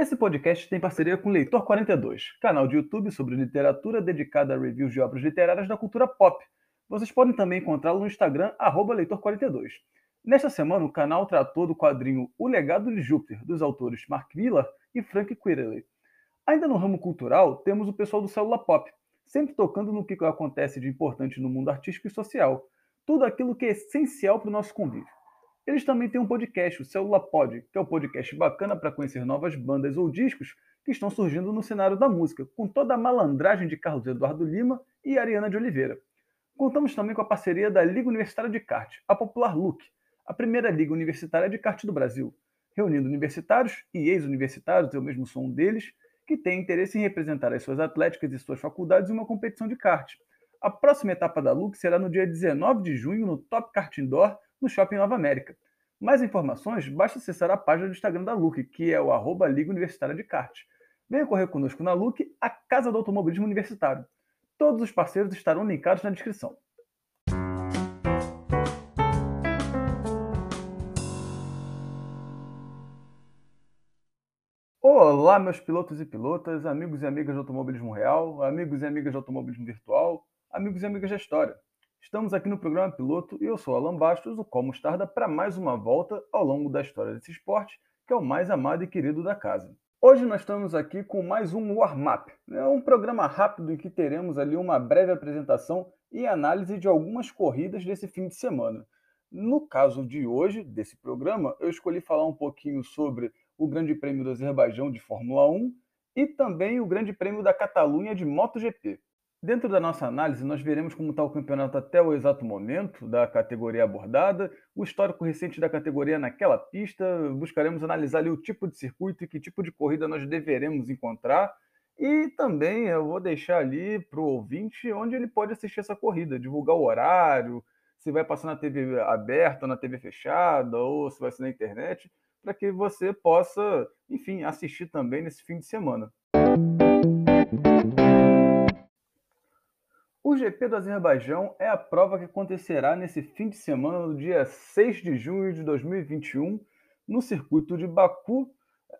Esse podcast tem parceria com Leitor 42, canal de YouTube sobre literatura dedicado a reviews de obras literárias da cultura pop. Vocês podem também encontrá-lo no Instagram, Leitor42. Nesta semana, o canal tratou do quadrinho O Legado de Júpiter, dos autores Mark Millar e Frank Quitterley. Ainda no ramo cultural, temos o pessoal do Célula Pop, sempre tocando no que acontece de importante no mundo artístico e social, tudo aquilo que é essencial para o nosso convívio. Eles também têm um podcast, o Célula Pod, que é um podcast bacana para conhecer novas bandas ou discos que estão surgindo no cenário da música, com toda a malandragem de Carlos Eduardo Lima e Ariana de Oliveira. Contamos também com a parceria da Liga Universitária de Kart, a Popular Look, a primeira liga universitária de kart do Brasil, reunindo universitários e ex-universitários, eu mesmo sou um deles, que têm interesse em representar as suas atléticas e suas faculdades em uma competição de kart. A próxima etapa da LUC será no dia 19 de junho no Top Kart Indoor, no Shopping Nova América. Mais informações, basta acessar a página do Instagram da LUC, que é o arroba Liga Universitária de Kart. Venha correr conosco na LUC, a Casa do Automobilismo Universitário. Todos os parceiros estarão linkados na descrição. Olá, meus pilotos e pilotas, amigos e amigas do automobilismo real, amigos e amigas do automobilismo virtual, amigos e amigas da história. Estamos aqui no programa Piloto e eu sou Alan Bastos, o Col Mostarda, para mais uma volta ao longo da história desse esporte, que é o mais amado e querido da casa. Hoje nós estamos aqui com mais um warm-up, né? um programa rápido em que teremos ali uma breve apresentação e análise de algumas corridas desse fim de semana. No caso de hoje, desse programa, eu escolhi falar um pouquinho sobre o Grande Prêmio do Azerbaijão de Fórmula 1 e também o Grande Prêmio da Catalunha de MotoGP. Dentro da nossa análise, nós veremos como está o campeonato até o exato momento da categoria abordada, o histórico recente da categoria naquela pista, buscaremos analisar ali o tipo de circuito e que tipo de corrida nós deveremos encontrar. E também eu vou deixar ali para o ouvinte onde ele pode assistir essa corrida, divulgar o horário, se vai passar na TV aberta, na TV fechada, ou se vai ser na internet, para que você possa, enfim, assistir também nesse fim de semana. O GP do Azerbaijão é a prova que acontecerá nesse fim de semana, no dia 6 de junho de 2021, no circuito de Baku,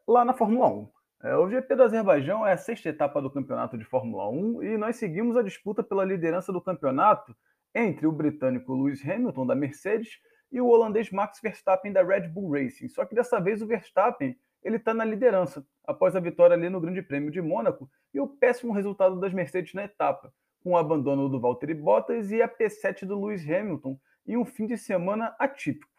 lá na Fórmula 1. É, o GP do Azerbaijão é a sexta etapa do campeonato de Fórmula 1 e nós seguimos a disputa pela liderança do campeonato entre o britânico Lewis Hamilton, da Mercedes, e o holandês Max Verstappen, da Red Bull Racing. Só que dessa vez o Verstappen ele está na liderança, após a vitória ali no Grande Prêmio de Mônaco e o péssimo resultado das Mercedes na etapa com o abandono do Valtteri Bottas e a P7 do Lewis Hamilton em um fim de semana atípico.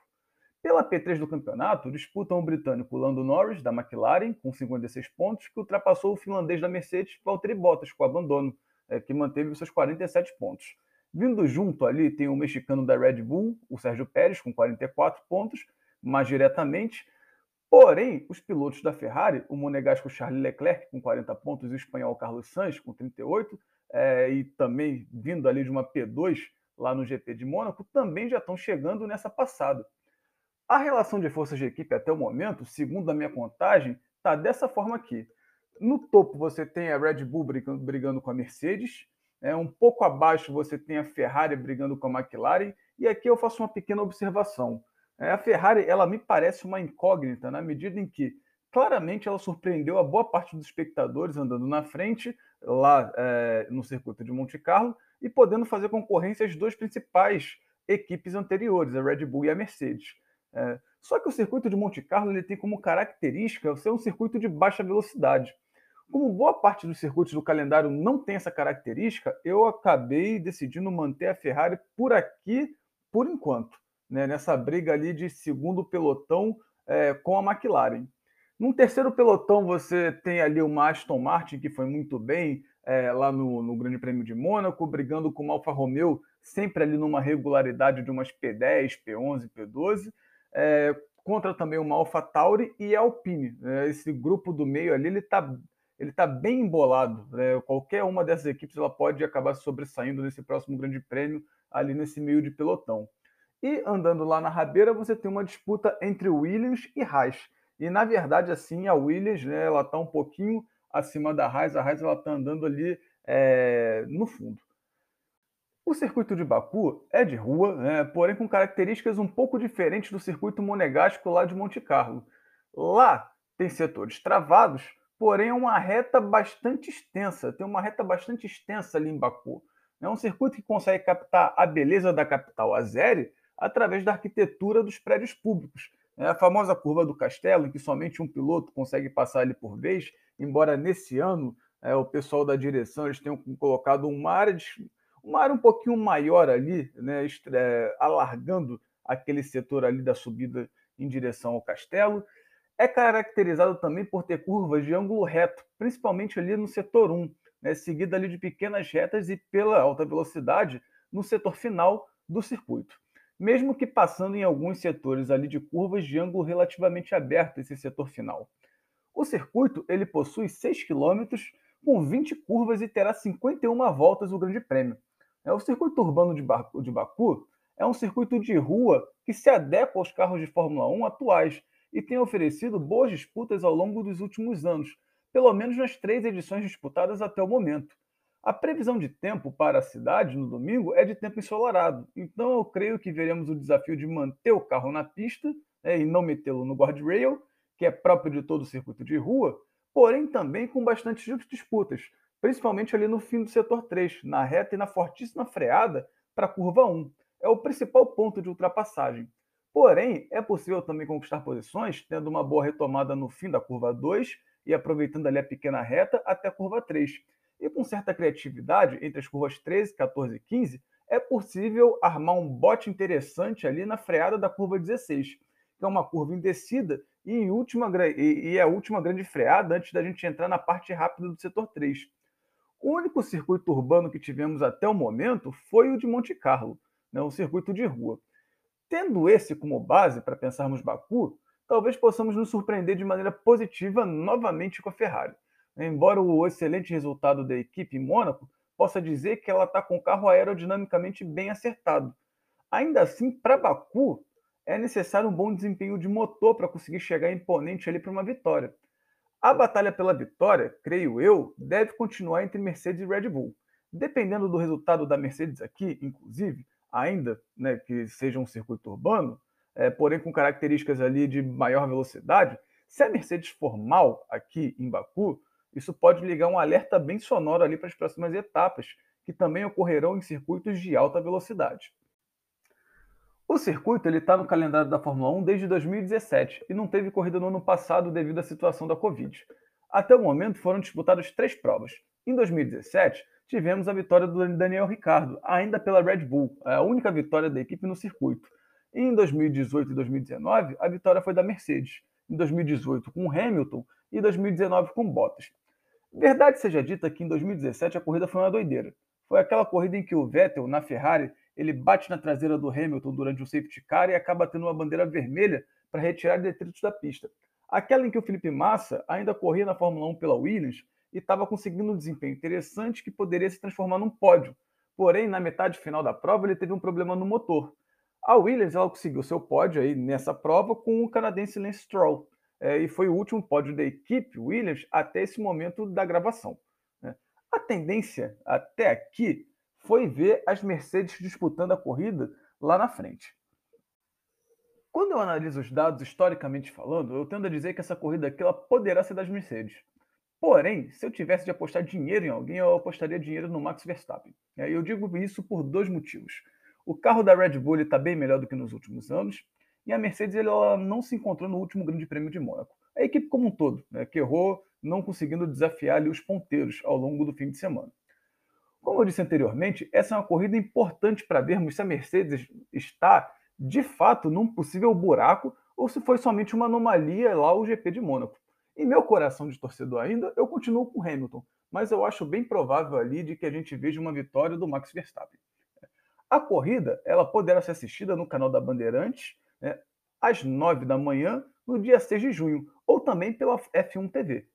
Pela P3 do campeonato, disputam o britânico Lando Norris, da McLaren, com 56 pontos, que ultrapassou o finlandês da Mercedes, Valtteri Bottas, com abandono, é, que manteve seus 47 pontos. Vindo junto ali tem o mexicano da Red Bull, o Sérgio Pérez, com 44 pontos, mais diretamente. Porém, os pilotos da Ferrari, o monegasco Charles Leclerc, com 40 pontos, e o espanhol Carlos Sainz, com 38, é, e também vindo ali de uma P2 lá no GP de Mônaco, também já estão chegando nessa passada. A relação de forças de equipe até o momento, segundo a minha contagem, está dessa forma aqui. No topo você tem a Red Bull brigando, brigando com a Mercedes, é, um pouco abaixo você tem a Ferrari brigando com a McLaren, e aqui eu faço uma pequena observação. É, a Ferrari ela me parece uma incógnita na medida em que claramente ela surpreendeu a boa parte dos espectadores andando na frente, lá é, no circuito de Monte Carlo e podendo fazer concorrência às duas principais equipes anteriores, a Red Bull e a Mercedes. É, só que o circuito de Monte Carlo ele tem como característica ser um circuito de baixa velocidade. Como boa parte dos circuitos do calendário não tem essa característica, eu acabei decidindo manter a Ferrari por aqui por enquanto, né, nessa briga ali de segundo pelotão é, com a McLaren. Num terceiro pelotão, você tem ali o Aston Martin, que foi muito bem é, lá no, no, Grande Prêmio de Mônaco, brigando com o Alfa Romeo, sempre ali numa regularidade de umas P10, P11, P12, é, contra também uma Alfa Tauri e Alpine. É, esse grupo do meio ali, ele está ele tá bem embolado. Né? Qualquer uma dessas equipes ela pode acabar sobressaindo nesse próximo Grande Prêmio, ali nesse meio de pelotão. E andando lá na rabeira, você tem uma disputa entre Williams e Haas. E na verdade, assim, a Williams, né, ela está um pouquinho acima da Haas, a Haas está andando ali é, no fundo. O circuito de Baku é de rua, né, porém com características um pouco diferentes do circuito monegástico lá de Monte Carlo. Lá tem setores travados, porém é uma reta bastante extensa, tem uma reta bastante extensa ali em Baku. É um circuito que consegue captar a beleza da capital azeri através da arquitetura dos prédios públicos. É a famosa curva do castelo, em que somente um piloto consegue passar ali por vez, embora nesse ano é, o pessoal da direção eles tenham colocado uma área, de, uma área um pouquinho maior ali, né, é, alargando aquele setor ali da subida em direção ao castelo. É caracterizado também por ter curvas de ângulo reto, principalmente ali no setor 1, né, seguida ali de pequenas retas e pela alta velocidade no setor final do circuito. Mesmo que passando em alguns setores ali de curvas de ângulo relativamente aberto esse setor final. O circuito ele possui 6 km com 20 curvas e terá 51 voltas o Grande Prêmio. É, o circuito urbano de Baku, de Baku é um circuito de rua que se adequa aos carros de Fórmula 1 atuais e tem oferecido boas disputas ao longo dos últimos anos, pelo menos nas três edições disputadas até o momento. A previsão de tempo para a cidade no domingo é de tempo ensolarado, então eu creio que veremos o desafio de manter o carro na pista né, e não metê-lo no guardrail, que é próprio de todo o circuito de rua, porém também com bastante disputas, principalmente ali no fim do setor 3, na reta e na fortíssima freada para a curva 1. É o principal ponto de ultrapassagem. Porém, é possível também conquistar posições tendo uma boa retomada no fim da curva 2 e aproveitando ali a pequena reta até a curva 3. E com certa criatividade, entre as curvas 13, 14 e 15, é possível armar um bote interessante ali na freada da curva 16, que é uma curva indecida e, em última, e é a última grande freada antes da gente entrar na parte rápida do setor 3. O único circuito urbano que tivemos até o momento foi o de Monte Carlo, né, um circuito de rua. Tendo esse como base para pensarmos Baku, talvez possamos nos surpreender de maneira positiva novamente com a Ferrari. Embora o excelente resultado da equipe em Mônaco possa dizer que ela está com o carro aerodinamicamente bem acertado. Ainda assim, para Baku, é necessário um bom desempenho de motor para conseguir chegar imponente ali para uma vitória. A batalha pela vitória, creio eu, deve continuar entre Mercedes e Red Bull. Dependendo do resultado da Mercedes aqui, inclusive, ainda né, que seja um circuito urbano, é, porém com características ali de maior velocidade, se a Mercedes for mal aqui em Baku, isso pode ligar um alerta bem sonoro ali para as próximas etapas, que também ocorrerão em circuitos de alta velocidade. O circuito está no calendário da Fórmula 1 desde 2017 e não teve corrida no ano passado devido à situação da Covid. Até o momento foram disputadas três provas. Em 2017, tivemos a vitória do Daniel Ricciardo, ainda pela Red Bull, a única vitória da equipe no circuito. E em 2018 e 2019, a vitória foi da Mercedes. Em 2018 com Hamilton e 2019 com Bottas. Verdade seja dita que em 2017 a corrida foi uma doideira. Foi aquela corrida em que o Vettel, na Ferrari, ele bate na traseira do Hamilton durante o safety car e acaba tendo uma bandeira vermelha para retirar detritos da pista. Aquela em que o Felipe Massa ainda corria na Fórmula 1 pela Williams e estava conseguindo um desempenho interessante que poderia se transformar num pódio. Porém, na metade final da prova, ele teve um problema no motor. A Williams ela conseguiu seu pódio aí nessa prova com o canadense Lance Stroll, é, e foi o último pódio da equipe Williams até esse momento da gravação. Né? A tendência até aqui foi ver as Mercedes disputando a corrida lá na frente. Quando eu analiso os dados historicamente falando, eu tendo a dizer que essa corrida aqui ela poderá ser das Mercedes. Porém, se eu tivesse de apostar dinheiro em alguém, eu apostaria dinheiro no Max Verstappen. E eu digo isso por dois motivos. O carro da Red Bull está bem melhor do que nos últimos anos, e a Mercedes ela não se encontrou no último Grande Prêmio de Mônaco. A equipe como um todo, né, que errou não conseguindo desafiar ali os ponteiros ao longo do fim de semana. Como eu disse anteriormente, essa é uma corrida importante para vermos se a Mercedes está de fato num possível buraco ou se foi somente uma anomalia lá o GP de Mônaco. Em meu coração de torcedor ainda, eu continuo com Hamilton, mas eu acho bem provável ali de que a gente veja uma vitória do Max Verstappen. A corrida ela poderá ser assistida no canal da Bandeirantes né, às 9 da manhã, no dia 6 de junho, ou também pela F1 TV.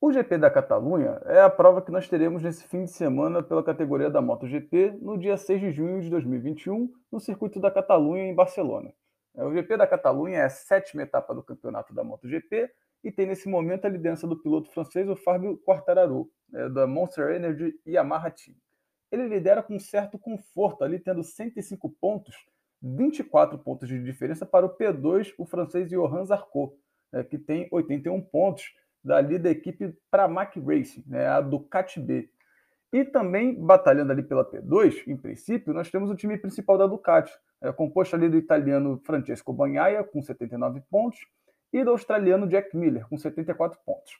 O GP da Catalunha é a prova que nós teremos nesse fim de semana pela categoria da MotoGP no dia 6 de junho de 2021, no circuito da Catalunha em Barcelona. É, o GP da Catalunha é a sétima etapa do campeonato da MotoGP e tem nesse momento a liderança do piloto francês, o Fábio Quartararo, é, da Monster Energy Yamaha Team. ele lidera com certo conforto, ali tendo 105 pontos, 24 pontos de diferença para o P2, o francês Johan Zarco, né, que tem 81 pontos, dali da equipe Pramac Racing, né, a Ducati B. E também, batalhando ali pela P2, em princípio, nós temos o time principal da Ducati, é, composto ali do italiano Francesco Bagnaia, com 79 pontos, e do australiano Jack Miller, com 74 pontos.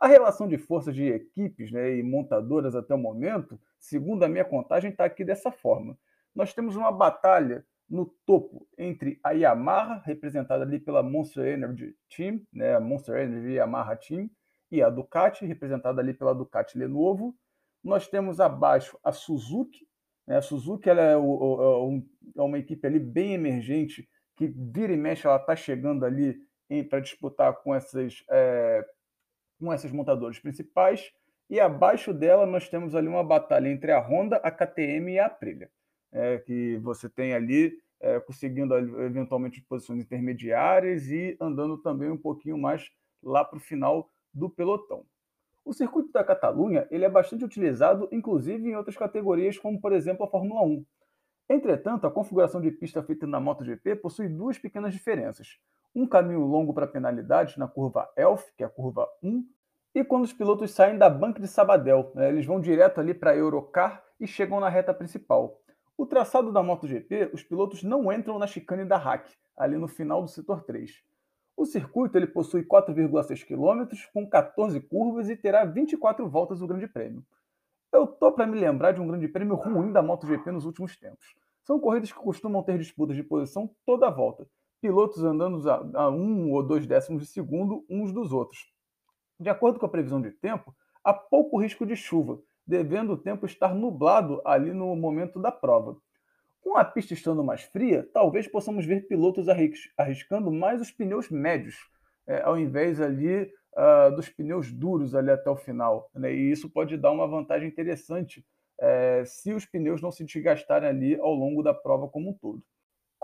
A relação de forças de equipes né, e montadoras até o momento, segundo a minha contagem, está aqui dessa forma. Nós temos uma batalha no topo entre a Yamaha, representada ali pela Monster Energy Team, né, Monster Energy Yamaha Team, e a Ducati, representada ali pela Ducati Lenovo. Nós temos abaixo a Suzuki. Né, a Suzuki ela é, o, é, uma equipe ali bem emergente, que vira e mexe, ela está chegando ali para disputar com essas, é, com essas montadoras principais. E abaixo dela nós temos ali uma batalha entre a Honda, a KTM e a Aprilia é, que você tem ali é, conseguindo eventualmente posições intermediárias e andando também um pouquinho mais lá para o final do pelotão. O circuito da Catalunha ele é bastante utilizado, inclusive em outras categorias, como por exemplo a Fórmula 1. Entretanto, a configuração de pista feita na MotoGP possui duas pequenas diferenças. Um caminho longo para penalidades na curva ELF, que é a curva 1, e quando os pilotos saem da banca de Sabadell, né, eles vão direto ali para a Eurocar e chegam na reta principal. O traçado da MotoGP, os pilotos não entram na chicane da Hack, ali no final do setor 3. O circuito ele possui 4,6 km, com 14 curvas e terá 24 voltas o Grande Prêmio. Eu tô para me lembrar de um Grande Prêmio ruim da MotoGP nos últimos tempos. São corridas que costumam ter disputas de posição toda a volta, pilotos andando a, um ou dois décimos de segundo uns dos outros. De acordo com a previsão de tempo, há pouco risco de chuva, devendo o tempo estar nublado ali no momento da prova. Com a pista estando mais fria, talvez possamos ver pilotos arriscando mais os pneus médios, é, ao invés ali uh, dos pneus duros ali até o final. Né? E isso pode dar uma vantagem interessante é, se os pneus não se desgastarem ali ao longo da prova como um todo.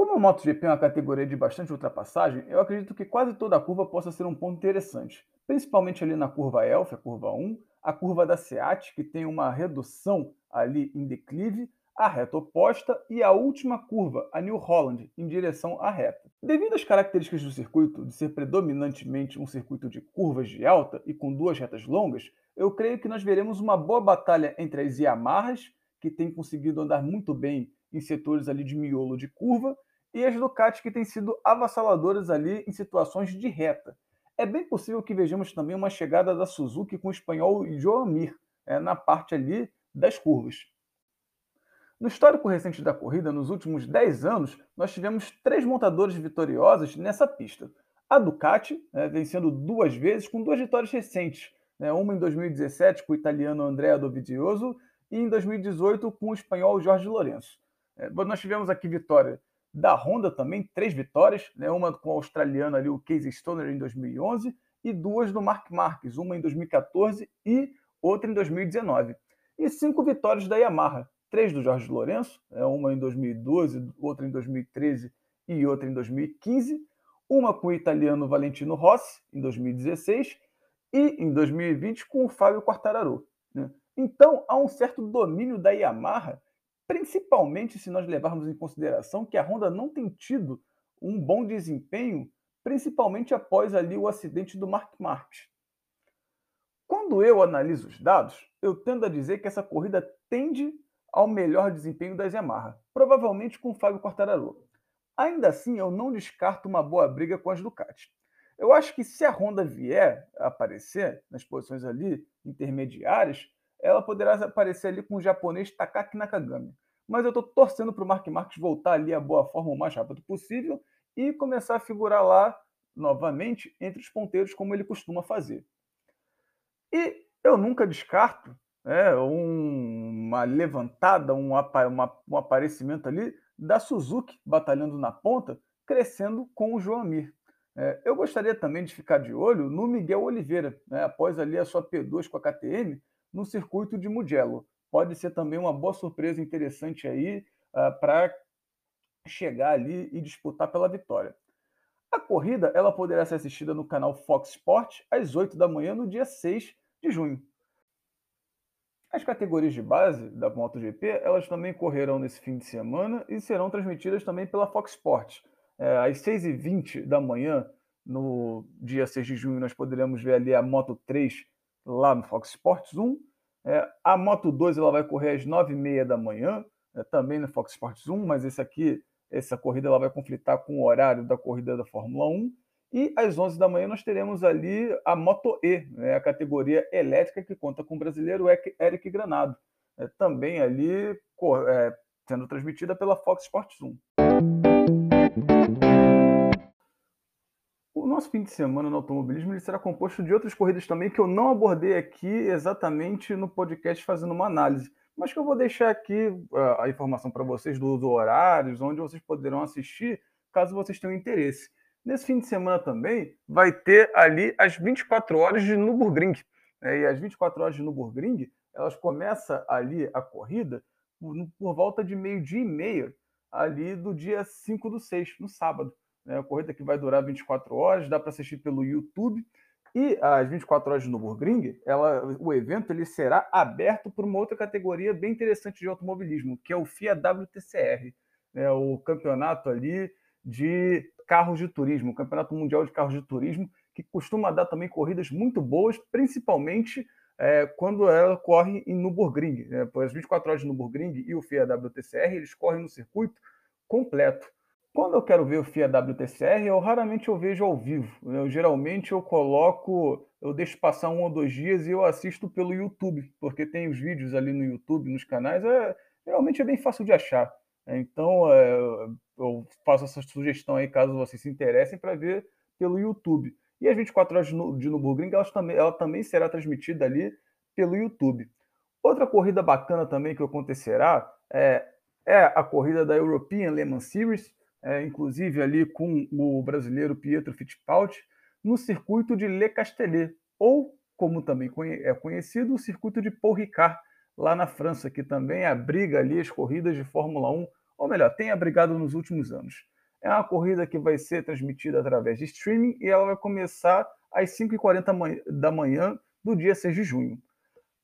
Como a MotoGP é uma categoria de bastante ultrapassagem, eu acredito que quase toda a curva possa ser um ponto interessante, principalmente ali na curva Elf, a curva 1, a curva da SEAT, que tem uma redução ali em declive, a reta oposta e a última curva, a New Holland, em direção à reta. Devido às características do circuito de ser predominantemente um circuito de curvas de alta e com duas retas longas, eu creio que nós veremos uma boa batalha entre as Yamahas, que têm conseguido andar muito bem em setores ali de miolo de curva, e as Ducati, que têm sido avassaladoras ali em situações de reta. É bem possível que vejamos também uma chegada da Suzuki com o espanhol Joan Mir é, na parte ali das curvas. No histórico recente da corrida, nos últimos 10 anos, nós tivemos três montadores vitoriosas nessa pista. A Ducati, né, vencendo duas vezes, com duas vitórias recentes, né, uma em 2017 com o italiano Andrea Dovizioso e em 2018 com o espanhol Jorge Lourenço. É, nós tivemos aqui vitória da Honda também, três vitórias, né? uma com o australiano ali, o Casey Stoner, em 2011, e duas do Mark Marques, uma em 2014 e outra em 2019. E cinco vitórias da Yamaha, três do Jorge Lourenço, né? uma em 2012, outra em 2013 e outra em 2015, uma com o italiano Valentino Rossi, em 2016, e em 2020 com o Fábio Quartararo. Né? Então, há um certo domínio da Yamaha principalmente se nós levarmos em consideração que a Honda não tem tido um bom desempenho, principalmente após ali o acidente do Mark Marques. Quando eu analiso os dados, eu tendo a dizer que essa corrida tende ao melhor desempenho da Yamaha, provavelmente com o Fábio Quartararo. Ainda assim, eu não descarto uma boa briga com as Ducati. Eu acho que se a Honda vier a aparecer nas posições ali intermediárias, ela poderá aparecer ali com o japonês Takaki Nakagami. Mas eu estou torcendo para o Mark Marques voltar ali à boa forma o mais rápido possível e começar a figurar lá novamente entre os ponteiros, como ele costuma fazer. E eu nunca descarto né, uma levantada, um, uma, um aparecimento ali da Suzuki batalhando na ponta, crescendo com o João Mir. É, eu gostaria também de ficar de olho no Miguel Oliveira, né, após ali a sua P2 com a KTM, no circuito de Mugello. Pode ser também uma boa surpresa interessante aí uh, para chegar ali e disputar pela vitória. A corrida ela poderá ser assistida no canal Fox Sport às 8 da manhã no dia 6 de junho. As categorias de base da MotoGP, elas também correrão nesse fim de semana e serão transmitidas também pela Fox Sports. É, às 6h20 da manhã, no dia 6 de junho, nós poderemos ver ali a Moto 3 lá no Fox Sports 1. É, a Moto 2 ela vai correr às 9h30 da manhã, é, também no Fox Sports 1, mas esse aqui, essa corrida ela vai conflitar com o horário da corrida da Fórmula 1. E às 11 da manhã nós teremos ali a Moto E, né, a categoria elétrica que conta com o brasileiro Eric Granado, é, também ali é, sendo transmitida pela Fox Sports 1. Nosso fim de semana no automobilismo será composto de outras corridas também que eu não abordei aqui exatamente no podcast fazendo uma análise, mas que eu vou deixar aqui a informação para vocês dos horários, onde vocês poderão assistir, caso vocês tenham interesse. Nesse fim de semana também vai ter ali as 24 horas de Nürburgring. Né? E as 24 horas de Nürburgring, elas começam ali a corrida por, por volta de meio-dia e meia, ali do dia 5 do 6, no sábado. Né? A corrida que vai durar 24 horas, dá para assistir pelo YouTube. E as 24 horas de Nürburgring, ela, o evento ele será aberto por uma outra categoria bem interessante de automobilismo, que é o FIA WTCR, né? o campeonato ali de carros de turismo, o Campeonato Mundial de Carros de Turismo, que costuma dar também corridas muito boas, principalmente é, quando ela corre em Nürburgring. Né? As 24 horas de Nürburgring e o FIA WTCR, eles correm no circuito completo. Quando eu quero ver o FIA WTCR, eu raramente eu vejo ao vivo. Eu, geralmente eu coloco, eu deixo passar um ou dois dias e eu assisto pelo YouTube, porque tem os vídeos ali no YouTube, nos canais, é, geralmente é bem fácil de achar. Então, é, eu faço essa sugestão aí, caso vocês se interessem, para ver pelo YouTube. E as 24 horas de Nürburgring, elas também, ela também será transmitida ali pelo YouTube. Outra corrida bacana também que acontecerá é, é a corrida da European Le Mans Series, é, inclusive ali com o brasileiro Pietro Fittipaldi, no circuito de Le Castellet, ou, como também é conhecido, o circuito de Paul Ricard, lá na França, que também abriga ali as corridas de Fórmula 1, ou melhor, tem abrigado nos últimos anos. É uma corrida que vai ser transmitida através de streaming e ela vai começar às 5h40 da manhã do dia 6 de junho.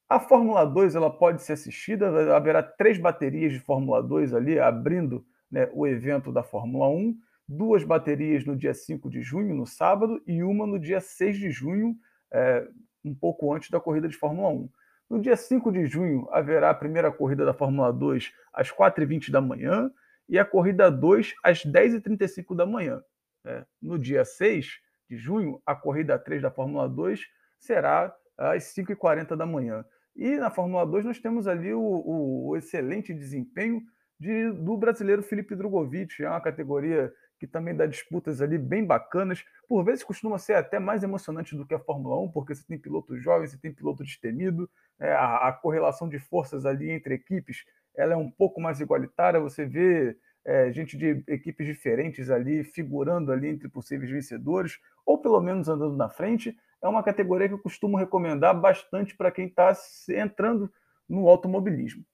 A Fórmula 2 ela pode ser assistida, haverá três baterias de Fórmula 2 ali abrindo né, o evento da Fórmula 1, duas baterias no dia 5 de junho, no sábado, e uma no dia 6 de junho, é, um pouco antes da corrida de Fórmula 1. No dia 5 de junho, haverá a primeira corrida da Fórmula 2 às 4h20 da manhã e a corrida 2 às 10h35 da manhã. É, no dia 6 de junho, a corrida 3 da Fórmula 2 será às 5h40 da manhã. E na Fórmula 2 nós temos ali o, o, o excelente desempenho de, do brasileiro Felipe Drogovic, é uma categoria que também dá disputas ali bem bacanas. Por vezes costuma ser até mais emocionante do que a Fórmula 1, porque você tem piloto jovem, você tem piloto destemido, é, a, a, correlação de forças ali entre equipes ela é um pouco mais igualitária, você vê é, gente de equipes diferentes ali figurando ali entre possíveis vencedores, ou pelo menos andando na frente. É uma categoria que eu costumo recomendar bastante para quem está entrando no automobilismo.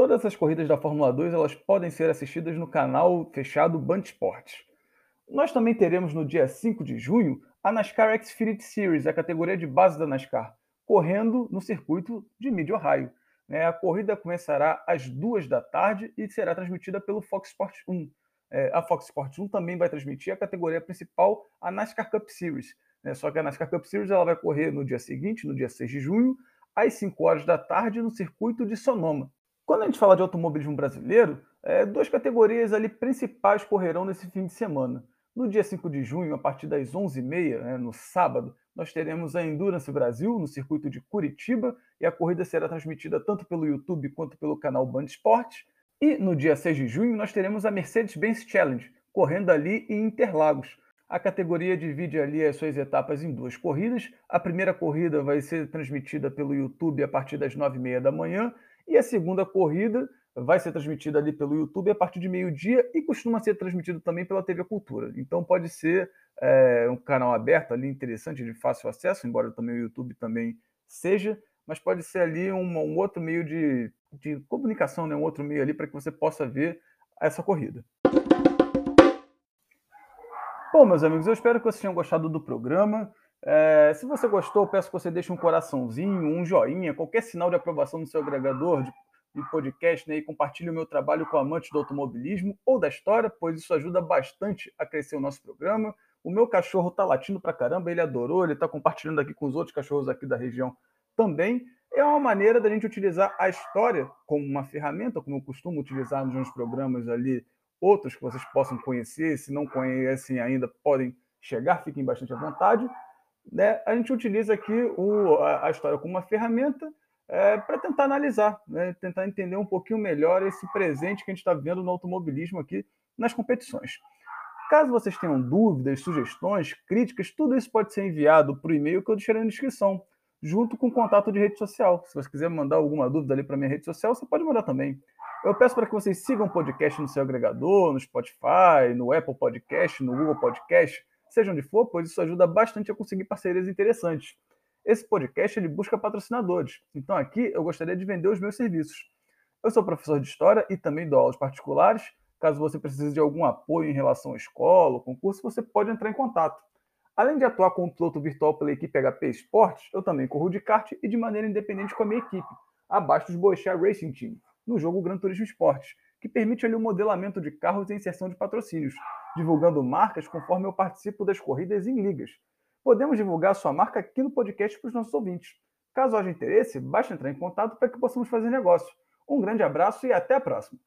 Todas as corridas da Fórmula 2 elas podem ser assistidas no canal fechado Band Esportes. Nós também teremos no dia 5 de junho a NASCAR Xfinity Series, a categoria de base da NASCAR, correndo no circuito de Mid Ohio. Né? A corrida começará às duas da tarde e será transmitida pelo Fox Sports 1. É, a Fox Sports 1 também vai transmitir a categoria principal, a NASCAR Cup Series. Né? Só que a NASCAR Cup Series ela vai correr no dia seguinte, no dia 6 de junho, às 5 horas da tarde, no circuito de Sonoma. Quando a gente fala de automobilismo brasileiro, é, duas categorias ali principais correrão nesse fim de semana. No dia 5 de junho, a partir das 11h30, né, no sábado, nós teremos a Endurance Brasil no circuito de Curitiba e a corrida será transmitida tanto pelo YouTube quanto pelo canal Band Esportes. E no dia 6 de junho, nós teremos a Mercedes-Benz Challenge, correndo ali em Interlagos. A categoria divide ali as suas etapas em duas corridas. A primeira corrida vai ser transmitida pelo YouTube a partir das 9h30 da manhã e a segunda corrida vai ser transmitida ali pelo YouTube a partir de meio-dia e costuma ser transmitido também pela TV Cultura. Então pode ser é, um canal aberto ali, interessante, de fácil acesso, embora também o YouTube também seja, mas pode ser ali um, um outro meio de, de comunicação, né? um outro meio ali para que você possa ver essa corrida. Bom, meus amigos, eu espero que vocês tenham gostado do programa. É, se você gostou, peço que você deixe um coraçãozinho, um joinha, qualquer sinal de aprovação no seu agregador de, de podcast, né, e compartilhe o meu trabalho com amantes do automobilismo ou da história, pois isso ajuda bastante a crescer o nosso programa. O meu cachorro tá latindo pra caramba, ele adorou, ele tá compartilhando aqui com os outros cachorros aqui da região também. É uma maneira da gente utilizar a história como uma ferramenta, como eu costumo utilizar nos meus programas ali, outros que vocês possam conhecer, se não conhecem ainda, podem chegar, fiquem bastante à vontade né, a gente utiliza aqui o, a, a, história como uma ferramenta é, para tentar analisar, né, tentar entender um pouquinho melhor esse presente que a gente está vendo no automobilismo aqui nas competições. Caso vocês tenham dúvidas, sugestões, críticas, tudo isso pode ser enviado para o e-mail que eu deixarei na descrição, junto com o contato de rede social. Se você quiser mandar alguma dúvida ali para minha rede social, você pode mandar também. Eu peço para que vocês sigam o podcast no seu agregador, no Spotify, no Apple Podcast, no Google Podcast, seja onde for, pois isso ajuda bastante a conseguir parcerias interessantes. Esse podcast ele busca patrocinadores, então aqui eu gostaria de vender os meus serviços. Eu sou professor de História e também dou aulas particulares. Caso você precise de algum apoio em relação à escola ou concurso, você pode entrar em contato. Além de atuar como piloto virtual pela equipe HP Esportes, eu também corro de kart e de maneira independente com a minha equipe, abaixo dos Boechat Racing Team, no jogo Gran Turismo Esportes, que permite ali o modelamento de carros e inserção de patrocínios, divulgando marcas conforme eu participo das corridas em ligas. Podemos divulgar sua marca aqui no podcast para os nossos ouvintes. Caso haja interesse, basta entrar em contato para que possamos fazer negócio. Um grande abraço e até a próxima!